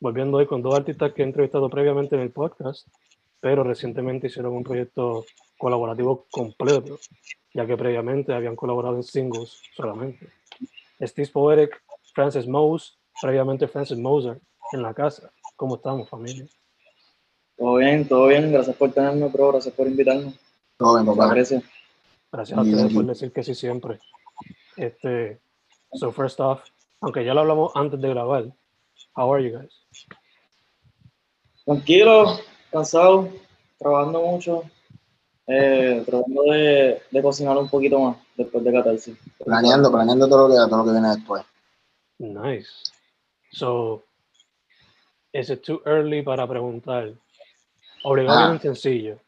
volviendo hoy con dos artistas que he entrevistado previamente en el podcast, pero recientemente hicieron un proyecto colaborativo completo, ya que previamente habían colaborado en singles solamente. Steve Poetic, Francis Mose, previamente Francis Moser, en la casa. ¿Cómo estamos, familia? Todo bien, todo bien. Gracias por tenerme, bro. Gracias por invitarme. Todo bien, papá. Gracias. Gracias a ustedes por decir que sí siempre. Este, so first off, aunque ya lo hablamos antes de grabar, how are you guys? Tranquilo, cansado, trabajando mucho, eh, tratando de, de, cocinar un poquito más después de catarsis. Planeando, planeando todo lo que, todo lo que viene después. Nice. So, is it too early para preguntar? Obligado ah. bien sencillo.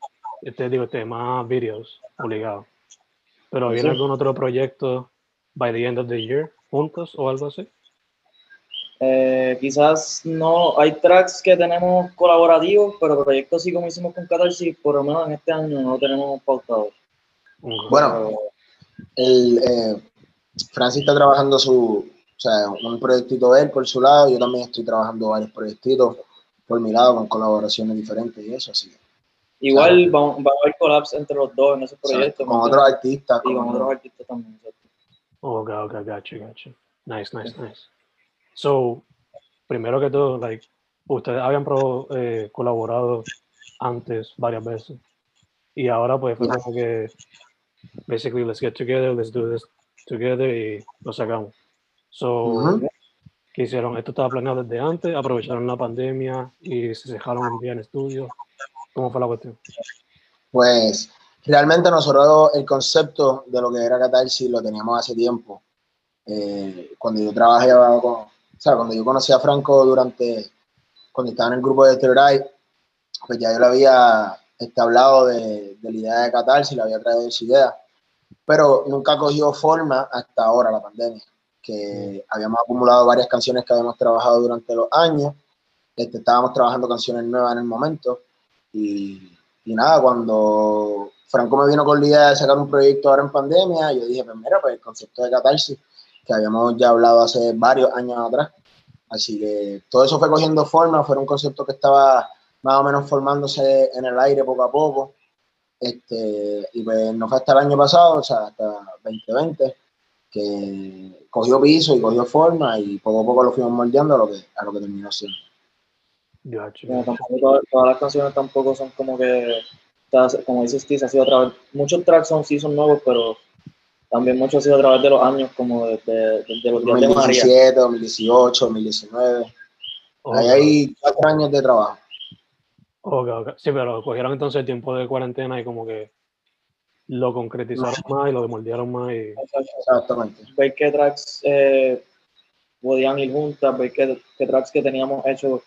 Este, digo, este, más videos, obligado. Pero ¿viene algún otro proyecto by the end of the year juntos o algo así? Eh, quizás no, hay tracks que tenemos colaborativos, pero proyectos sí como hicimos con Catarsis, por lo menos en este año no tenemos pautado. Bueno, el, eh, Francis está trabajando su, o sea, un proyectito de él por su lado, yo también estoy trabajando varios proyectitos por mi lado con colaboraciones diferentes y eso, así. Igual va, va, a haber collabs entre los dos en ese proyecto. con otros artistas. Y con, otros artistas también. Oh, ok, ok, gotcha, gotcha. Nice, nice, nice. So, primero que todo, like, ustedes habían pro, eh, colaborado antes varias veces. Y ahora pues fue como que, basically, let's get together, let's do this together y lo sacamos. So, ¿qué hicieron? Esto estaba planeado desde antes, aprovecharon la pandemia y se dejaron un día en estudio. ¿Cómo fue la cuestión? Pues realmente nosotros el concepto de lo que era Catarsis lo teníamos hace tiempo. Eh, cuando yo trabajé con, o sea, cuando yo conocí a Franco durante, cuando estaba en el grupo de Teoray, pues ya yo le había este, hablado de, de, la idea de Catarsis, le había traído esa idea, pero nunca cogió forma hasta ahora la pandemia, que habíamos acumulado varias canciones que habíamos trabajado durante los años, este, estábamos trabajando canciones nuevas en el momento, y, y nada, cuando Franco me vino con la idea de sacar un proyecto ahora en pandemia, yo dije, pues mira, pues el concepto de catarsis, que habíamos ya hablado hace varios años atrás. Así que todo eso fue cogiendo forma, fue un concepto que estaba más o menos formándose en el aire poco a poco. Este, y pues no fue hasta el año pasado, o sea, hasta 2020, que cogió piso y cogió forma y poco a poco lo fuimos moldeando a lo que, a lo que terminó siendo. todas, todas, las canciones tampoco son como que como dices Steve, ha sido a través, muchos tracks son, sí son nuevos, pero también muchos ha sido a través de los años, como desde de, de, los 2017, 2018, 2019. Ahí hay cuatro años de trabajo. Okay, okay. Sí, pero cogieron entonces el tiempo de cuarentena y como que lo concretizaron más y lo demoldearon más. Y... Exactamente. Ver qué tracks eh, podían ir juntas, ver qué, qué tracks que teníamos hecho,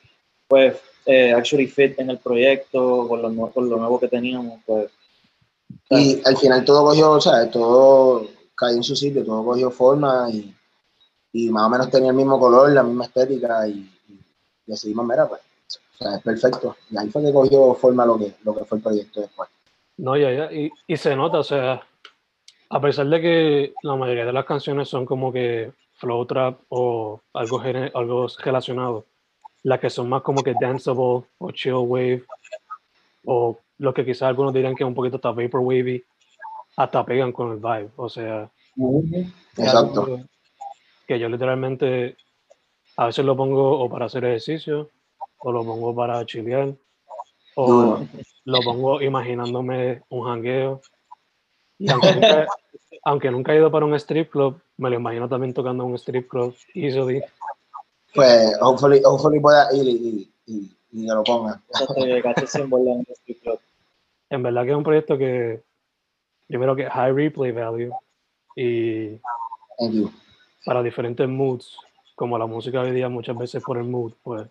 pues eh, actually fit en el proyecto, con lo, con lo nuevo que teníamos. Pues, y al final todo cogió, o sea, todo cayó en su sitio, todo cogió forma y, y más o menos tenía el mismo color, la misma estética y, y decidimos, mira, pues O sea, es perfecto. Y ahí fue que cogió forma lo que, lo que fue el proyecto después. No, ya, ya. Y, y se nota, o sea, a pesar de que la mayoría de las canciones son como que flow trap o algo, algo relacionado, las que son más como que danceable o chill wave o lo que quizás algunos dirían que es un poquito hasta vapor wavy, hasta pegan con el vibe. O sea, exacto. Que yo literalmente a veces lo pongo o para hacer ejercicio o lo pongo para chilear o lo pongo imaginándome un jangueo. Y aunque nunca, he ido para un strip club, me lo imagino también tocando un strip club easily. Pues, hopefully, hopefully pueda ir y, y, y, lo ponga. en verdad que es un proyecto que, primero que high replay value y para diferentes moods, como la música hoy día muchas veces por el mood, pues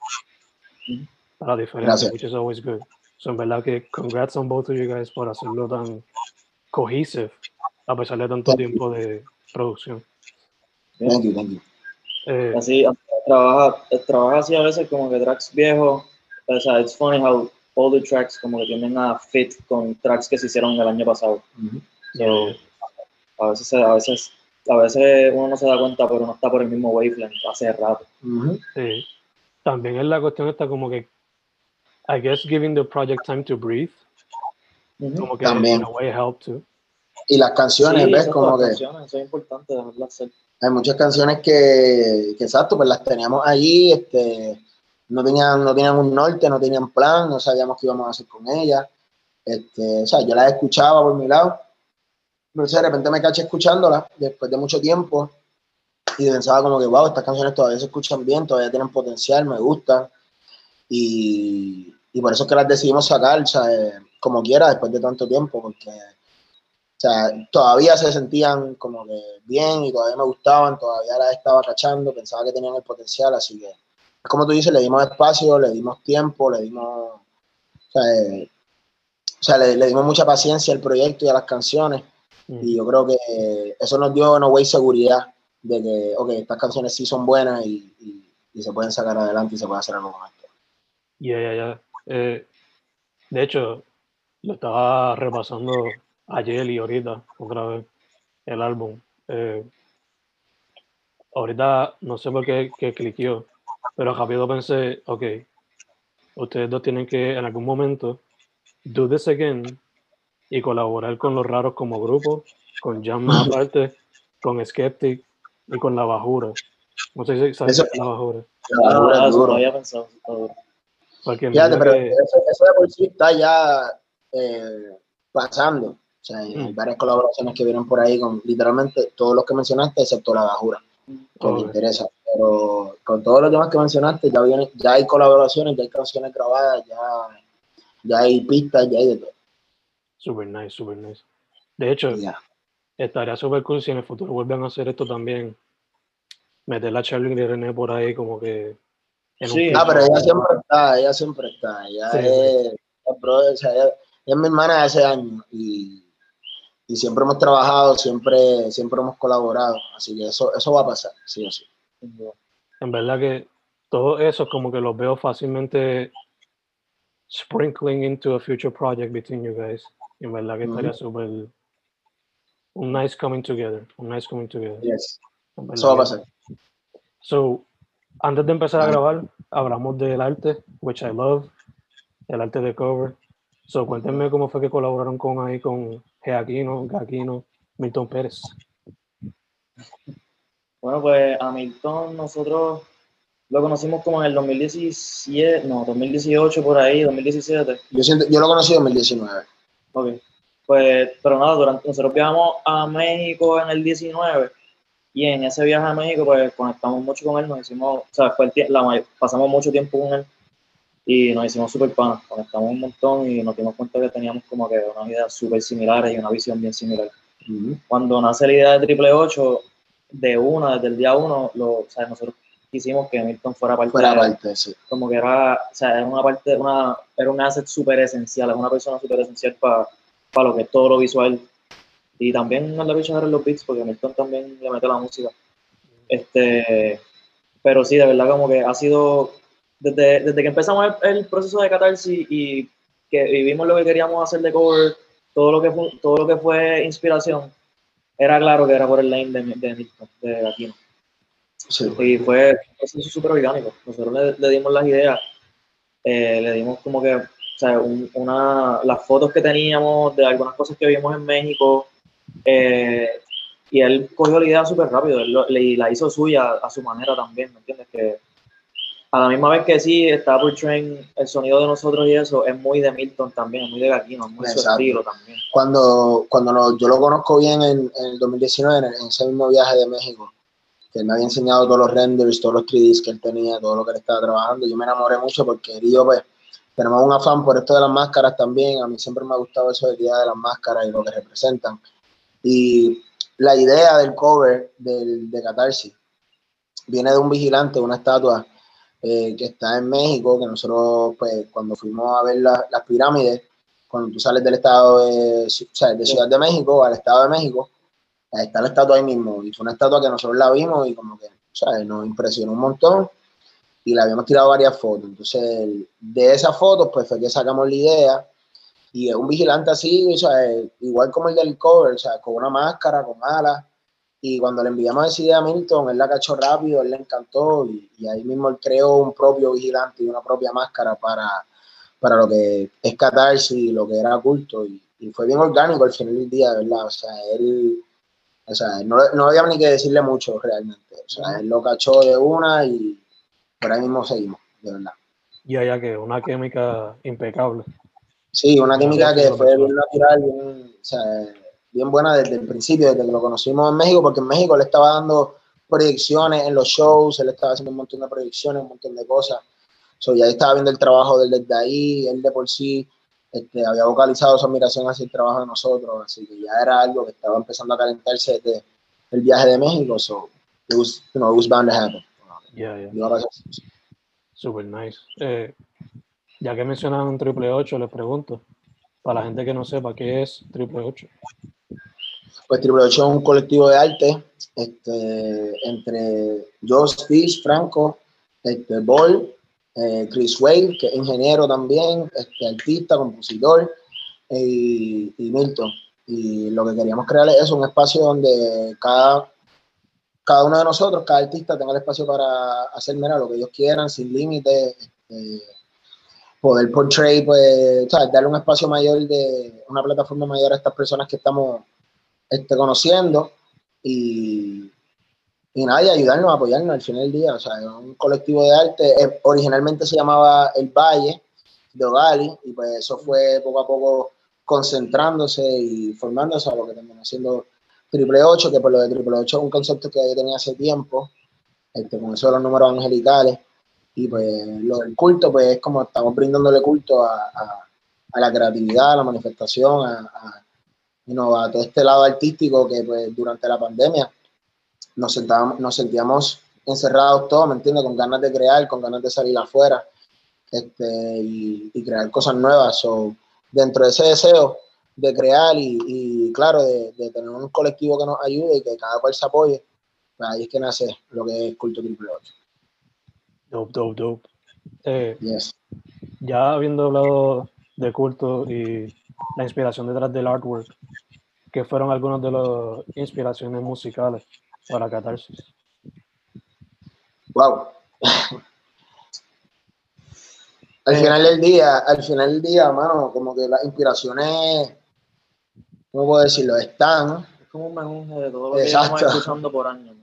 para diferentes, which is always good. So en verdad que congrats on both of you guys por hacerlo tan cohesive a pesar de tanto tiempo de producción. Thank you, thank you. Eh, así, trabaja, trabaja así a veces como que tracks viejos. O sea, it's funny how all the tracks como que tienden a fit con tracks que se hicieron el año pasado. so, a veces, a veces, a veces uno no se da cuenta, pero uno está por el mismo wavelength hace rato. Sí. También es la cuestión está como que I guess giving the project time to breathe. Como que También. in a way help too. Y las canciones, Sí, ¿ves? Como que canciones, eso es importante dejarlas hacer. hay muchas canciones que, que, exacto, pues las teníamos allí, este, no tenían, no tenían un norte, no tenían plan, no sabíamos qué íbamos a hacer con ellas. Este, o sea, yo las escuchaba por mi lado, pero de repente me caché escuchándolas después de mucho tiempo y pensaba como que, wow, estas canciones todavía se escuchan bien, todavía tienen potencial, me gustan. Y, y por eso es que las decidimos sacar, eh, como quiera, después de tanto tiempo, porque o sea, todavía se sentían como que bien y todavía me gustaban, todavía las estaba cachando, pensaba que tenían el potencial, así que, como tú dices, le dimos espacio, le dimos tiempo, le dimos, o sea, eh, o sea le, le, dimos mucha paciencia al proyecto y a las canciones, mm. y yo creo que eso nos dio, en way, seguridad de que, ok, estas canciones sí son buenas y, y, y, se pueden sacar adelante y se puede hacer algo esto. Ya, ya, ya. De hecho, lo estaba repasando ayer y ahorita, otra vez, el álbum. Eh, ahorita no sé por qué que cliqueó, pero rápido pensé, ok, ustedes dos tienen que en algún momento do this again y colaborar con los raros como grupo, con Jam aparte, con Skeptic y con La Bajura. No sé si sabes La Bajura. La Bajura ah, eso no había pensado. Porque Fíjate, pero que... eso, eso, de por sí está ya eh, pasando. O sea, hay mm. varias colaboraciones que vienen por ahí con literalmente todos los que mencionaste, excepto la bajura, que oh, me interesa. Pero con todos los demás que mencionaste, ya, viene, ya hay colaboraciones, ya hay canciones grabadas, ya, ya hay pistas, ya hay de todo. Super nice, super nice. De hecho, yeah. estaría súper cool si en el futuro vuelven a hacer esto también. Meter la Charlie y René por ahí como que... Sí, ah, pero ella siempre está, ella siempre está. Ella sí, es, sí. o sea, ella, ella es mi hermana de hace años y y siempre hemos trabajado, siempre, siempre hemos colaborado, así que eso, eso va a pasar, sí o sí. En verdad que todo eso es como que lo veo fácilmente sprinkling into a future project between you guys. En verdad que estaría mm -hmm. súper un nice coming together, un nice coming together. Yes. Eso va a pasar. So, antes de empezar a grabar, hablamos del arte, which I love, el arte de cover. So, cuéntenme cómo fue que colaboraron con ahí con Geaquino, Gaquino, Milton Pérez. Bueno, pues a Milton nosotros lo conocimos como en el 2017, no, 2018 por ahí, 2017. Yo, siento, yo lo conocí en 2019. Ok. Pues, pero nada, durante, nosotros viajamos a México en el 19 y en ese viaje a México pues conectamos mucho con él, nos hicimos, o sea, fue el, la, pasamos mucho tiempo con él y nos hicimos súper panas, conectamos un montón y nos dimos cuenta que teníamos como que unas ideas súper similares y una visión bien similar. Uh -huh. Cuando nace la idea de Triple 8, de una, desde el día uno, lo, o sea, nosotros quisimos que Milton fuera parte fuera de parte, sí. como que era, o sea, era una parte, una, era un asset súper esencial, es una persona súper esencial para pa lo que es todo lo visual y también no le voy a echar los beats porque Milton también le mete la música. Este, pero sí, de verdad como que ha sido desde, desde que empezamos el, proceso de catarsis y que vivimos lo que queríamos hacer de cover, todo lo que fue, todo lo que fue inspiración, era claro que era por el lane de, de Milton, de Aquino. Sí. Y fue un proceso súper orgánico. Nosotros le, dimos las ideas, eh, le dimos como que, o sea, una, las fotos que teníamos de algunas cosas que vimos en México, eh, y él cogió la idea súper rápido, y la hizo suya a su manera también, ¿me entiendes? Que a la misma vez que sí, está portraying el sonido de nosotros y eso, es muy de Milton también, es muy de Gaquino, es muy su estilo también. Cuando, cuando yo lo conozco bien en, el 2019, en, ese mismo viaje de México, que él me había enseñado todos los renders, todos los 3Ds que él tenía, todo lo que él estaba trabajando, yo me enamoré mucho porque yo, pues, tenemos un afán por esto de las máscaras también, a mí siempre me ha gustado eso del día de las máscaras y lo que representan. Y la idea del cover del, de Catarsis viene de un vigilante, una estatua eh, que está en México, que nosotros, pues, cuando fuimos a ver las pirámides, cuando tú sales del estado de, o sea, de Ciudad de México al estado de México, está la estatua ahí mismo. Y fue una estatua que nosotros la vimos y como que, o sea, nos impresionó un montón y la habíamos tirado varias fotos. Entonces, de esas fotos, pues fue que sacamos la idea y es un vigilante así, o sea, igual como el del cover, o sea, con una máscara, con alas. Y cuando le enviamos esa idea a Milton, él la cachó rápido, él le encantó y, ahí mismo él creó un propio vigilante y una propia máscara para, para lo que es catarsis y lo que era culto. Y, fue bien orgánico al final del día, ¿verdad? O sea, él, o sea, no, no había ni que decirle mucho realmente. O sea, él lo cachó de una y por ahí mismo seguimos, de verdad. Y allá que una química impecable. Sí, una química que fue bien natural, bien, o sea, bien buena desde el principio, desde que lo conocimos en México, porque en México le estaba dando proyecciones en los shows, él estaba haciendo un montón de proyecciones, un montón de cosas. So, ya estaba viendo el trabajo de desde ahí, él de por sí este, había vocalizado su admiración hacia el trabajo de nosotros, así que ya era algo que estaba empezando a calentarse desde el viaje de México, so it was, you know, it was bound to happen. Yeah, yeah. Super nice. Eh, ya que mencionan Triple 8, les pregunto, para la gente que no sepa, ¿qué es Triple 8? Pues Triple 8 es un colectivo de arte este, entre Josh Fish, Franco, este, Ball, eh, Chris Wade, que es ingeniero también, este, artista, compositor, y, Milton. Y lo que queríamos crear es un espacio donde cada, cada uno de nosotros, cada artista tenga el espacio para hacer lo que ellos quieran, sin límites. Este, poder portray, pues, darle un espacio mayor de una plataforma mayor a estas personas que estamos este, conociendo y, y nada, y ayudarnos, apoyarnos al final del día. O sea, un colectivo de arte, eh, originalmente se llamaba El Valle de Ogali y pues eso fue poco a poco concentrándose y formándose a lo que terminó siendo Triple 8, que por lo de Triple 8 es un concepto que yo tenía hace tiempo, este, con eso de los números angelicales y pues lo del culto, pues es como estamos brindándole culto a, a, la creatividad, a la manifestación, a, a, todo este lado artístico que pues durante la pandemia nos, sentábamos, nos sentíamos encerrados todos, ¿me entiendes? Con ganas de crear, con ganas de salir afuera este, y, y crear cosas nuevas. o dentro de ese deseo de crear y, y claro, de, de, tener un colectivo que nos ayude y que cada cual se apoye, pues ahí es que nace lo que es Culto Triple 8. Dope, dope, dope. Eh, ya habiendo hablado de culto y la inspiración detrás del artwork, ¿qué fueron algunas de las inspiraciones musicales para Catarsis? Wow. al final del día, al final del día, mano, como que las inspiraciones, ¿cómo puedo decirlo? Están. Es como un mensaje de todo lo que estamos escuchando por años.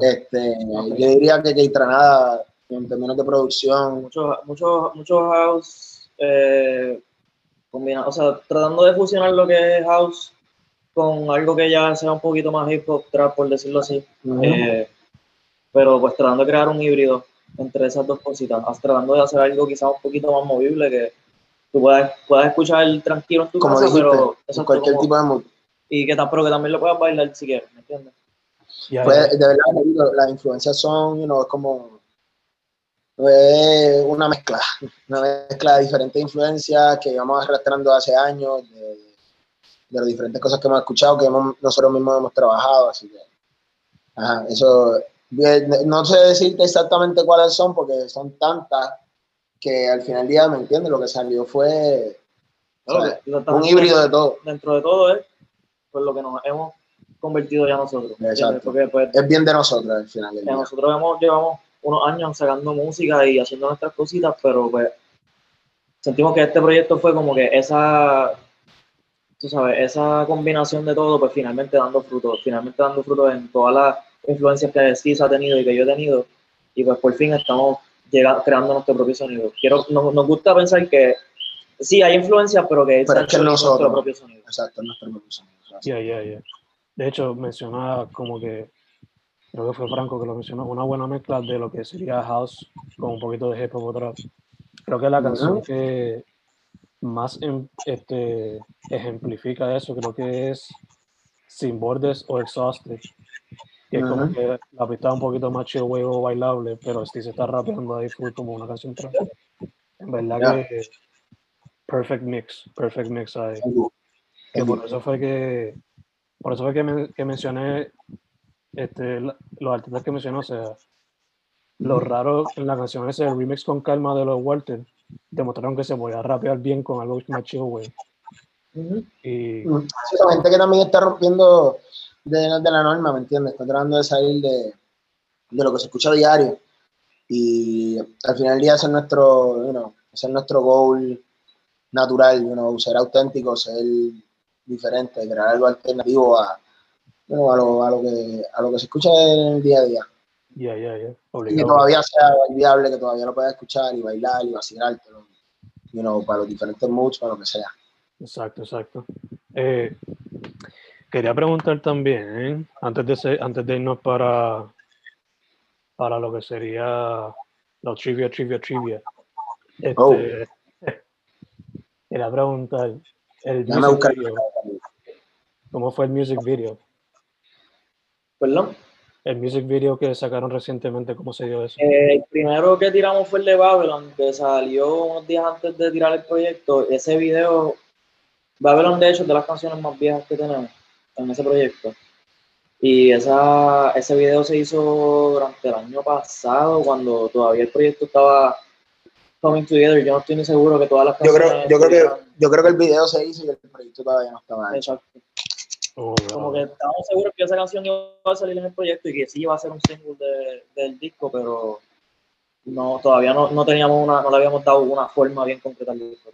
Este, Yo diría que Keitranada en términos de producción. Muchos mucho, mucho house, eh, o sea, tratando de fusionar lo que es house con algo que ya sea un poquito más hip hop trap, por decirlo así. Eh, pero pues tratando de crear un híbrido entre esas dos cositas, tratando de hacer algo quizás un poquito más movible que tú puedas, puedas escuchar tranquilo en tu como casa, pero cualquier tipo de mood. Y que, pero que también lo puedas bailar si quieres, ¿me entiendes? Pues, de verdad, las influencias son, you know, como es una mezcla, una mezcla de diferentes influencias que vamos arrastrando hace años, de, de las diferentes cosas que hemos escuchado, que nosotros mismos hemos trabajado, así que, ajá, eso, No sé decirte exactamente cuáles son porque son tantas que al final del día, ¿me entiendes? Lo que salió fue o Claro, sea, que lo un híbrido de todo. Dentro de todo es pues, lo que nos hemos convertido ya nosotros. Exacto. Porque pues, Es bien de nosotros al final del día. nosotros hemos, llevamos unos años sacando música y haciendo nuestras cositas, pero pues sentimos que este proyecto fue como que esa, tú sabes, esa combinación de todo, pues finalmente dando frutos, finalmente dando frutos en todas las influencias que Skiz ha tenido y que yo he tenido, y pues por fin estamos llega- creando nuestro propio sonido. Quiero, nos, nos gusta pensar que sí hay influencias, pero que Pero es que nuestro propio sonido. Exacto, es nuestro propio sonido. Ya, ya, ya. De hecho, mencionaba como que, creo que fue Franco que lo mencionó, una buena mezcla de lo que sería house con un poquito de hip hop o trap. Creo que la canción que más em- este, ejemplifica eso, creo que es Sin Bordes o Exhausted. Que es como que la pista un poquito más chill, wave o bailable, pero Steve se está rapeando ahí full como una canción trap. En verdad Ya. que perfect mix, perfect mix ahí. Que por eso fue que, por eso fue que, men- que mencioné este, la- los artistas que mencionó, o sea, lo raro en la canción ese, el remix con calma de los Walter, demostraron que se podía rapear bien con algo más chill, güey. Y Mm, sí, son gente que también está rompiendo de, de la norma, ¿me entiendes? Está tratando de salir de, de lo que se escucha a diario. Y al final del día ese es nuestro, you know, ese es nuestro goal natural, you know, ser auténtico, ser diferente, crear algo alternativo a, know, a, lo, a, lo que, a lo que se escucha en el día a día. ya, ya, ya, Y que todavía sea viable, que todavía lo puedas escuchar y bailar y vacilártelo, you know, para los diferentes moods, para lo que sea. Exacto, exacto. Eh, quería preguntar también, ¿eh? antes, de ser- antes de irnos para, para lo que sería los trivia, trivia, trivia. Este, Oh. Quería preguntar, el music video, ¿cómo fue el music video? Perdón. El music video que sacaron recientemente, ¿cómo se dio eso? Eh, el primero que tiramos fue el de Babylon, que salió unos días antes de tirar el proyecto. Ese video, Babylon de hecho es de las canciones más viejas que tenemos en ese proyecto. Y esa, ese video se hizo durante el año pasado, cuando todavía el proyecto estaba coming together. Yo no estoy ni seguro que todas las Yo canciones... creo, yo, creo que, yo creo que el video se hizo y el proyecto todavía no estaba hecho. Exacto. Oh, Como que estábamos seguros que esa canción iba a salir en el proyecto y que sí iba a ser un single de- del disco, pero no, todavía no, no teníamos una, no le habíamos dado una forma bien concreta al disco.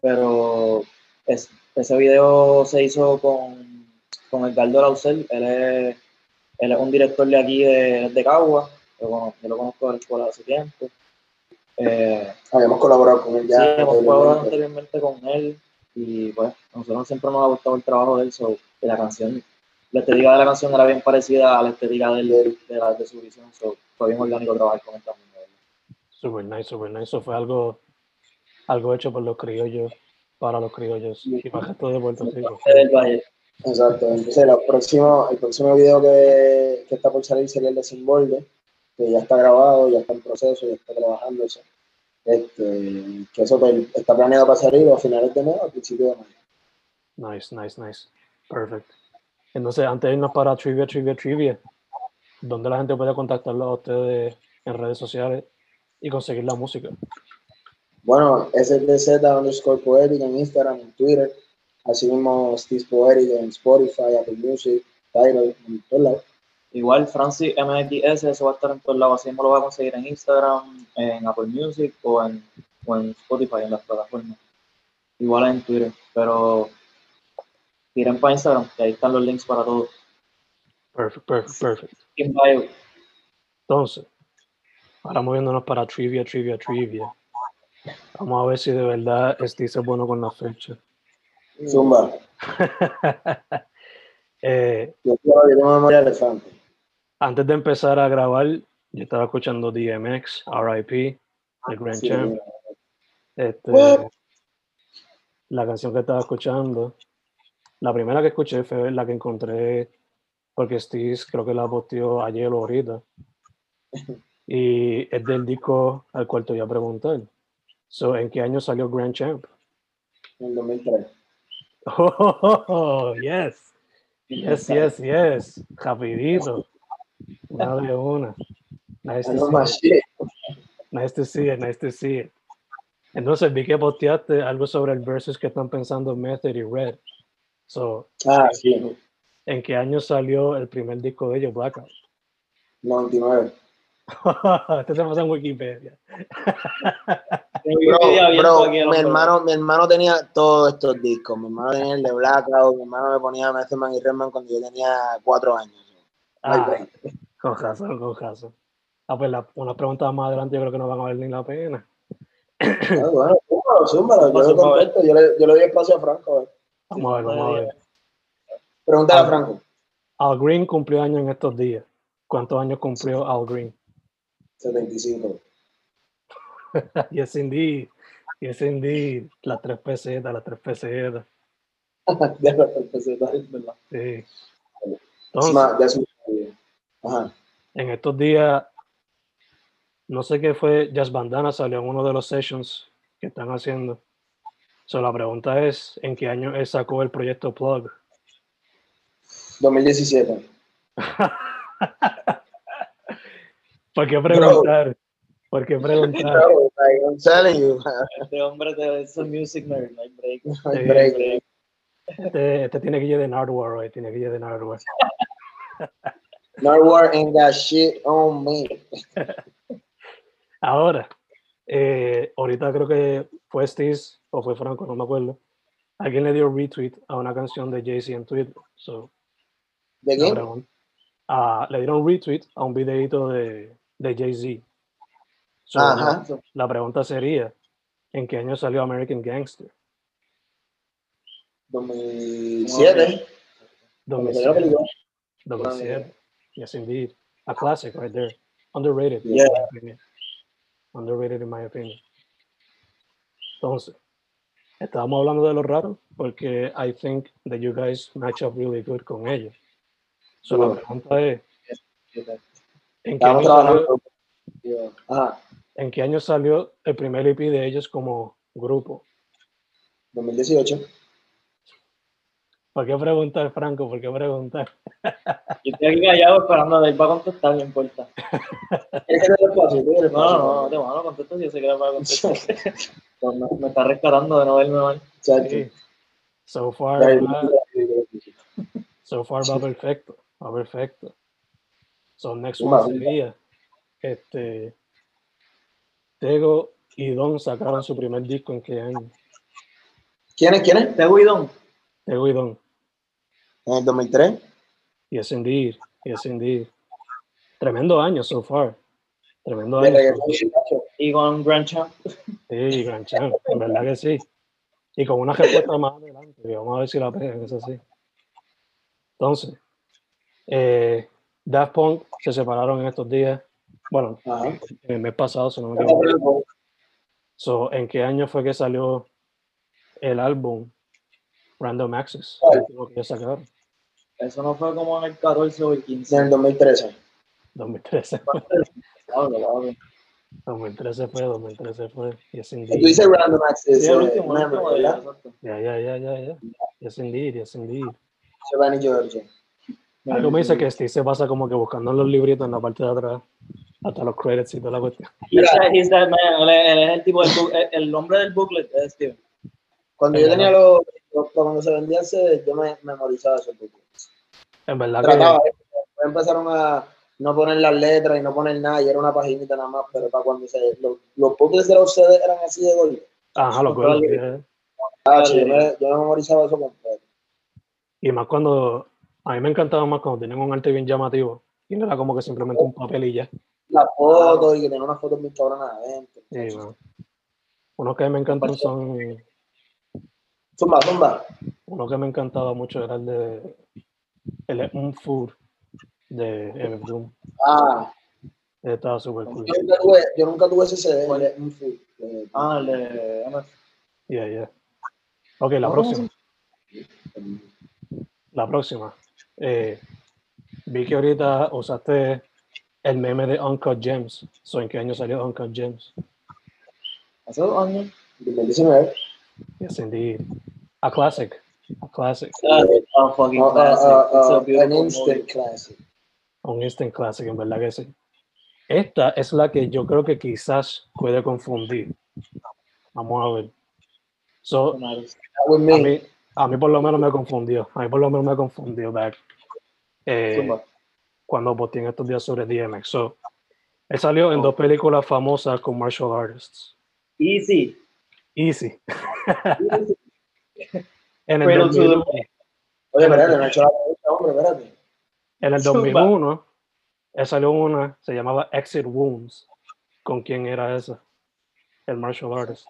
Pero es- ese video se hizo con, con Edgardo Lausel, él es, él es un director de aquí de, de Cagua, yo, bueno, yo lo conozco de la escuela hace tiempo. Eh, Habíamos colaborado con él ya. sí, hemos colaborado anteriormente con él y pues a nosotros siempre nos ha gustado el trabajo de él, so, y la canción, la estética de la canción era bien parecida a la estética del- de, la, de su visión, so, fue bien orgánico trabajar con él también. de. Super nice, super nice. Eso fue algo, algo hecho por los criollos, para los criollos y para resto de Puerto Rico. Exacto. Entonces, lo próximo, el próximo video que, que está por salir sería el de Sin Borde, que ya está grabado, ya está en proceso, ya está trabajándose. Este, que eso pues, está planeado para salir a finales de mes o a principios de mayo. Nice, nice, nice. Perfect. Entonces, antes de irnos para Trivia, Trivia, Trivia, ¿dónde la gente puede contactarlo a ustedes en redes sociales y conseguir la música? Bueno, STZ underscore poetic en Instagram, en Twitter. Así mismo Steve Poetic en Spotify, Apple Music, Tidal, en todos lados. Igual Francis MXS, eso va a estar en todos lados, así mismo lo va a conseguir en Instagram, en Apple Music o en, o en Spotify, en las plataformas. Igual en Twitter, pero tiren para Instagram, que ahí están los links para todo. Perfect, perfect, perfect. Entonces, ahora moviéndonos para Trivia, Trivia, Trivia. Vamos a ver si de verdad Steve es bueno con la fecha. Zumba. Eh, Yo yo tengo memoria de elefante. Antes de empezar a grabar, yo estaba escuchando DMX, RIP, The Grand Sí, Champ. Este, What? la canción que estaba escuchando, la primera que escuché fue la que encontré porque Steve creo que la posteó ayer o ahorita. Y es del disco al cual te voy a preguntar. So, ¿En qué año salió Grand Champ? En el 2003. Oh, yes. Yes, yes, yes. Rapidito. Una de una. Nice to see my it. shit. Nice to see it, nice to see it. Entonces vi que posteaste algo sobre el versus que están pensando Method y Red. So, Ah, sí, ¿en qué año salió el primer disco de ellos, Blackout? 99. este se pasa en Wikipedia. Bro, mi hermano, mi hermano tenía todos estos discos. Mi hermano tenía el de Blackout, mi hermano me ponía Method Man y Redman cuando yo tenía cuatro años. Ah, break. con razón, con razón. Ah, pues la, unas preguntas más adelante yo creo que no van a valer ni la pena. Ah, bueno, zúmbalo, zúmbalo, Zumba, yo contesto, yo le, yo le doy espacio a Franco. a ver. Vamos a ver, vamos a ver. Pregúntale Ah. a Franco. Al Green cumplió años en estos días. ¿Cuántos años cumplió Al Green? 75. yes, indeed. Yes, indeed. Las tres pesetas, las tres pesetas. Ya lo empecé, ¿verdad? Es verdad. Sí. That's Entonces, my- that's my idea. Ajá. en estos días, no sé qué fue, Jazz Bandana salió en uno de los sessions que están haciendo. So, la pregunta es, ¿en qué año él sacó el proyecto Plug? 2017. ¿Por qué preguntar? ¿Por qué preguntar? Bro, like, I'm telling you. Este hombre te- es un music nerd, no hay break. no hay Sí, break. break. Este, este tiene que ir de Nardwar hoy, tiene que ir de Nardwar. Nardwar ain't got shit on me. Ahora, eh, ahorita creo que fue Stiz o fue Franco, no me acuerdo. Alguien le dio retweet a una canción de Jay-Z en Twitter. So, ¿De la quién? ah, le dieron retweet a un videito de, de Jay-Z. So, Ajá. La pregunta sería, ¿en qué año salió American Gangster? 2007. Cuando salió la 2007. película. 2007. Yes, indeed. A classic right there. Underrated, Yeah. in. Underrated, in my opinion. Entonces, estábamos hablando de los raros porque I think that you guys match up really good con ellos. So, la pregunta es, ¿en qué, Estábamos año salió, trabajando. Ajá. ¿en qué año salió el primer EP de ellos como grupo? 2018. ¿Por qué preguntar, Franco? ¿Por qué preguntar? Yo estoy aquí callado esperando a ver, va a contestar, no importa. ¿Quieres No, no, no, no, te mando contesta si yo sé que va a contestar. Me, me está rescatando de no verme mal. Sí. So far, va, so far va perfecto. Va perfecto. So next one sería, este, Tego y Don sacaron su primer disco en qué año. ¿Quiénes? ¿Quiénes? Tego y Don. En el 2003. Yes, indeed. Yes, indeed. Tremendo año so far. Tremendo año. Y con Grand Champ. Sí, Gran Champ, en verdad que sí. Y con una respuesta más adelante, vamos a ver si la pegan, eso sí. Entonces, eh, Daft Punk se separaron en estos días. Bueno, Ajá. en el mes pasado, si no me equivoco. So, ¿En qué año fue que salió el álbum Random Access? Último que sacaron, Eso no fue como en el 14 o el 15. En el 2013. 2013. Hablo, hablo. 2013 fue, 2013 fue. Yes, Tú indeed. dices Random Access. Sí, el eh, último, el Memory, último ¿verdad? Ya, ya, ya, ya, ya. Yes, indeed, yes, indeed. Giovanni Giorgio. Algo me dice que Steve se pasa como que buscando los libritos en la parte de atrás, hasta los credits y toda la cuestión. Él, es- el tipo el, el nombre del booklet es Steven. Cuando yo tenía los- cuando se vendía CD, yo me memorizaba esos booklets. En verdad Trataba, que ¿eh? Después empezaron a no poner las letras y no poner nada, y era una paginita nada más, pero para cuando se, los, los booklets de los CD eran así de gol. ajá, los la- eh. Ah, sí, yo, me, yo me memorizaba eso completo. Y más cuando, a mí me encantaba más cuando tenían un arte bien llamativo y no era como que simplemente un papel y ya. Las fotos y que tenía unas fotos bien cabronas adentro. Sí, man. Unos que me encantan son, Zumba, zumba. uno que me encantaba mucho era el de, el Un Food de Doom. Ah, Estaba súper cool. yo nunca tuve, yo nunca tuve ese CD. el de un food, Ah, el de MF. Yeah, yeah. Ok, la ¿Cómo próxima. La próxima. Eh, vi que ahorita usaste el meme de Uncut Gems. So, ¿En qué año salió Uncut Gems? Hace dos años. 2019. Yes, indeed. A classic. A classic. Ah, a fucking Uh, uh, classic. uh, It's a uh, an instant movie. classic. Un instant classic, en verdad que sí. Esta es la que yo creo que quizás puede confundir. Vamos a ver. So, With a mí, a mí por lo menos me confundió. A mí por lo menos me confundió back. eh, cuando en estos días sobre DMX. So, él salió en Oh. dos películas famosas con martial artists. Easy. Easy. En el, Cradle to the 2001, Oye, espérate, no he hecho la pregunta, hombre, espérate. en el Zumba. 2001, él salió una, se llamaba Exit Wounds. ¿Con quién era esa? El martial artist.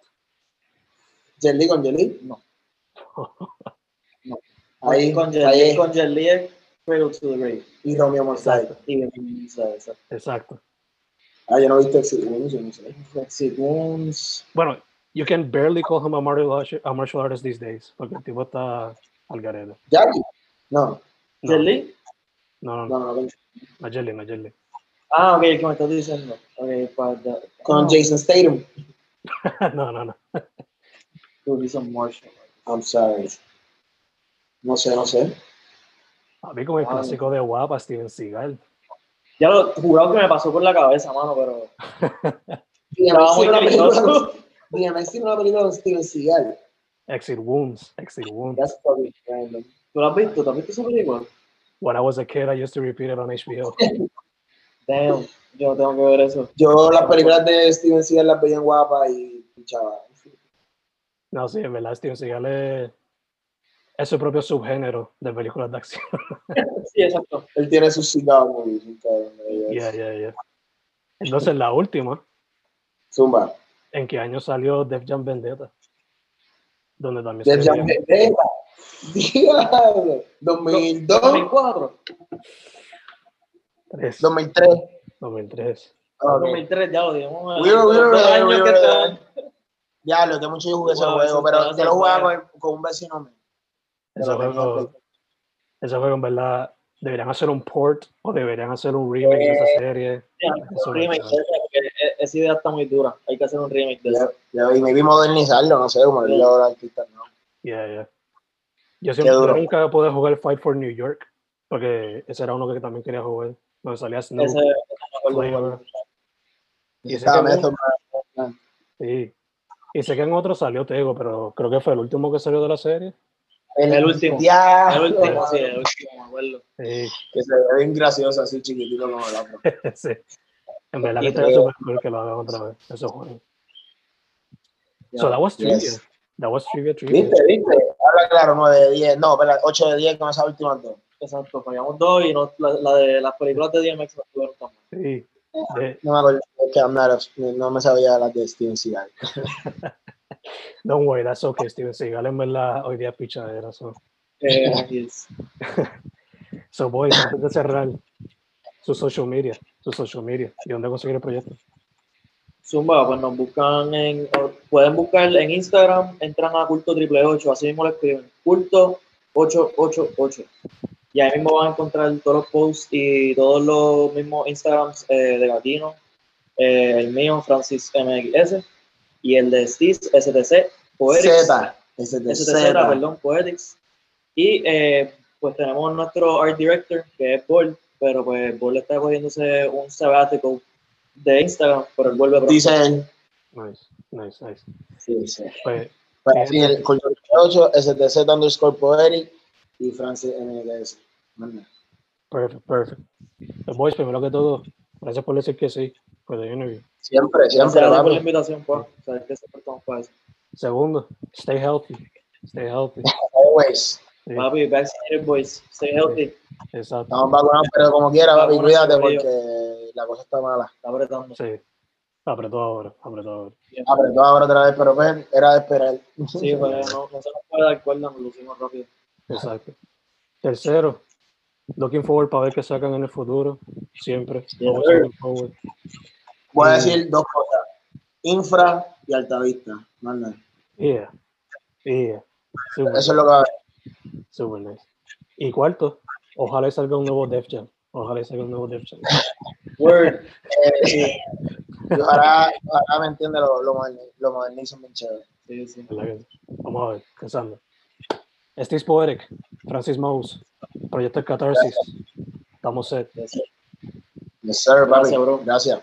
Jelly con Jelly. No. Ahí, con Jet ahí Li, con Jet Li es Cradle to the Grave. y Romeo Mosaic. Y. Exacto. Ah, yo no he visto Exit Wounds, yo no sé. Exit Wounds. Bueno, you can barely call him a martial, arti- a martial artist these days, porque el tipo está al garete. Jackie. No, Li. no, no, no, no, Jelly, no Jelly. Ah, ok, ¿qué me estás diciendo? Ok, pues. the- Con no, Jason Statham. no, no, no. dude, he's a martial. I'm sorry. No sé, no sé. A mí como el Ah. clásico de guapa, Steven Seagal. Ya lo jurado que me pasó por la cabeza, mano, pero. Estaba muy cariñoso. DMX tiene una película con Steven Seagal. Exit Wounds, Exit Wounds. That's fucking random. ¿Tú lo has visto? ¿Tú has visto esa película? When I was a kid, I used to repeat it on HBO. Damn, yo tengo que ver eso. Yo las películas de Steven Seagal las veía en guapa y pinchaba. No, sí, en verdad, Steven Seagal es, es su propio subgénero de películas de acción. Sí, exacto. Él tiene sus cigar movies. Yeah, yeah, yeah. Entonces, la última, Zumba. ¿En qué año salió Def Jam Vendetta? Donde también Def se Jam Vendetta. Diablo. 2002, 2004. 2003. 2003. 2003. Ok. 2003, ya lo digamos. We were- we were Dos there, años we que were están- Ya, lo que mucho yo jugué ese juego, pero yo lo jugaba con, con un vecino mío. Ese juego, ese juego, en verdad, deberían hacer un port o deberían hacer un remake de esa serie. Sí, Eso un remake esa, porque e- esa idea está muy dura. Hay que hacer un remake de eso. Ya, ya, y me vi modernizarlo, no sé, como el ahora artista, ¿no? Yeah, yeah. Yo siempre duro. yo nunca pude jugar Fight for New York, porque ese era uno que también quería jugar. Donde salía Snoop. Ese, ese no. Y sé, Estaba que un- sí. y sé que en otro salió Tego, pero creo que fue el último que salió de la serie. El último. Ya, El último, sí, el último, me acuerdo. Sí, Que se ve bien gracioso, así chiquitito como el otro. sí. En verdad que estaría súper cool que lo hagan otra vez, esos juegos. Ya. So that was trivia. Yes. That was trivia trivia. ¿Viste? ¿Viste? Habla claro, 9 de 10. No, espera, 8 de 10 con esas últimas dos. Exacto, fallamos dos y no, la, la de las películas de DMX no estuvieron tan. Sí. No me acuerdo, que no me sabía las de Steven Seagal. don't worry, that's okay, Steven Seagal en verdad hoy día pichadera. So. Eh, yes. so boys, antes de cerrar, su social media, su social media, y dónde conseguir el proyecto. Zumba, pues nos buscan en, pueden buscar en Instagram, entran a culto triple ocho, así mismo lo escriben, culto 888. Y ahí mismo van a encontrar todos los posts y todos los mismos Instagrams eh, de Gatino, eh, el mío, Francis MXS, y el de Stis, STC, Poetics, Z. Ese de STZ, Z. perdón, Poetics. Y eh, pues tenemos nuestro art director, que es Paul, pero pues Paul está cogiéndose un sabbatical de Instagram, pero él vuelve pronto. Dice él. Nice, nice, nice. Sí, sí. Pues, Pero sí, el Cultura 8, STZ underscore Poetic y Francis MDS. Manda. perfect, perfect. Pues boys, primero que todo, gracias por decir que sí, por interview. Siempre, siempre, gracias por la invitación, Paul. Sabes que siempre estamos para eso. Segundo, stay healthy, stay healthy. Always. Sí, Papi, vaccinated boys, stay healthy. exacto. Estamos vacunados, pero como quiera, papi, cuídate porque la cosa está mala. Está apretando. Sí, apretó ahora, apretó ahora. Apretó ahora otra vez, pero pues, era de esperar. Sí, pues no, no se nos puede dar cuerda, nos lucimos rápido. Exacto. Tercero, looking forward para ver qué sacan en el futuro, siempre. Yeah. Voy a Mm. decir dos cosas. Infra y Altavista. Manda. Yeah, yeah. Super, Eso es lo que va a haber. super nice. Y cuarto, ojalá salga un nuevo Def Jam. Ojalá y salga un nuevo Def Jam. Word. Eh, ojalá, ojalá me entienda lo, lo, lo modernizan bien chévere. Sí, sí. Vamos a ver, pensando. Este es Poetic, Francis Mouse, Proyecto Catarsis. Estamos set. Yes, sir. Yes, sir, papi. Gracias, bro. Gracias.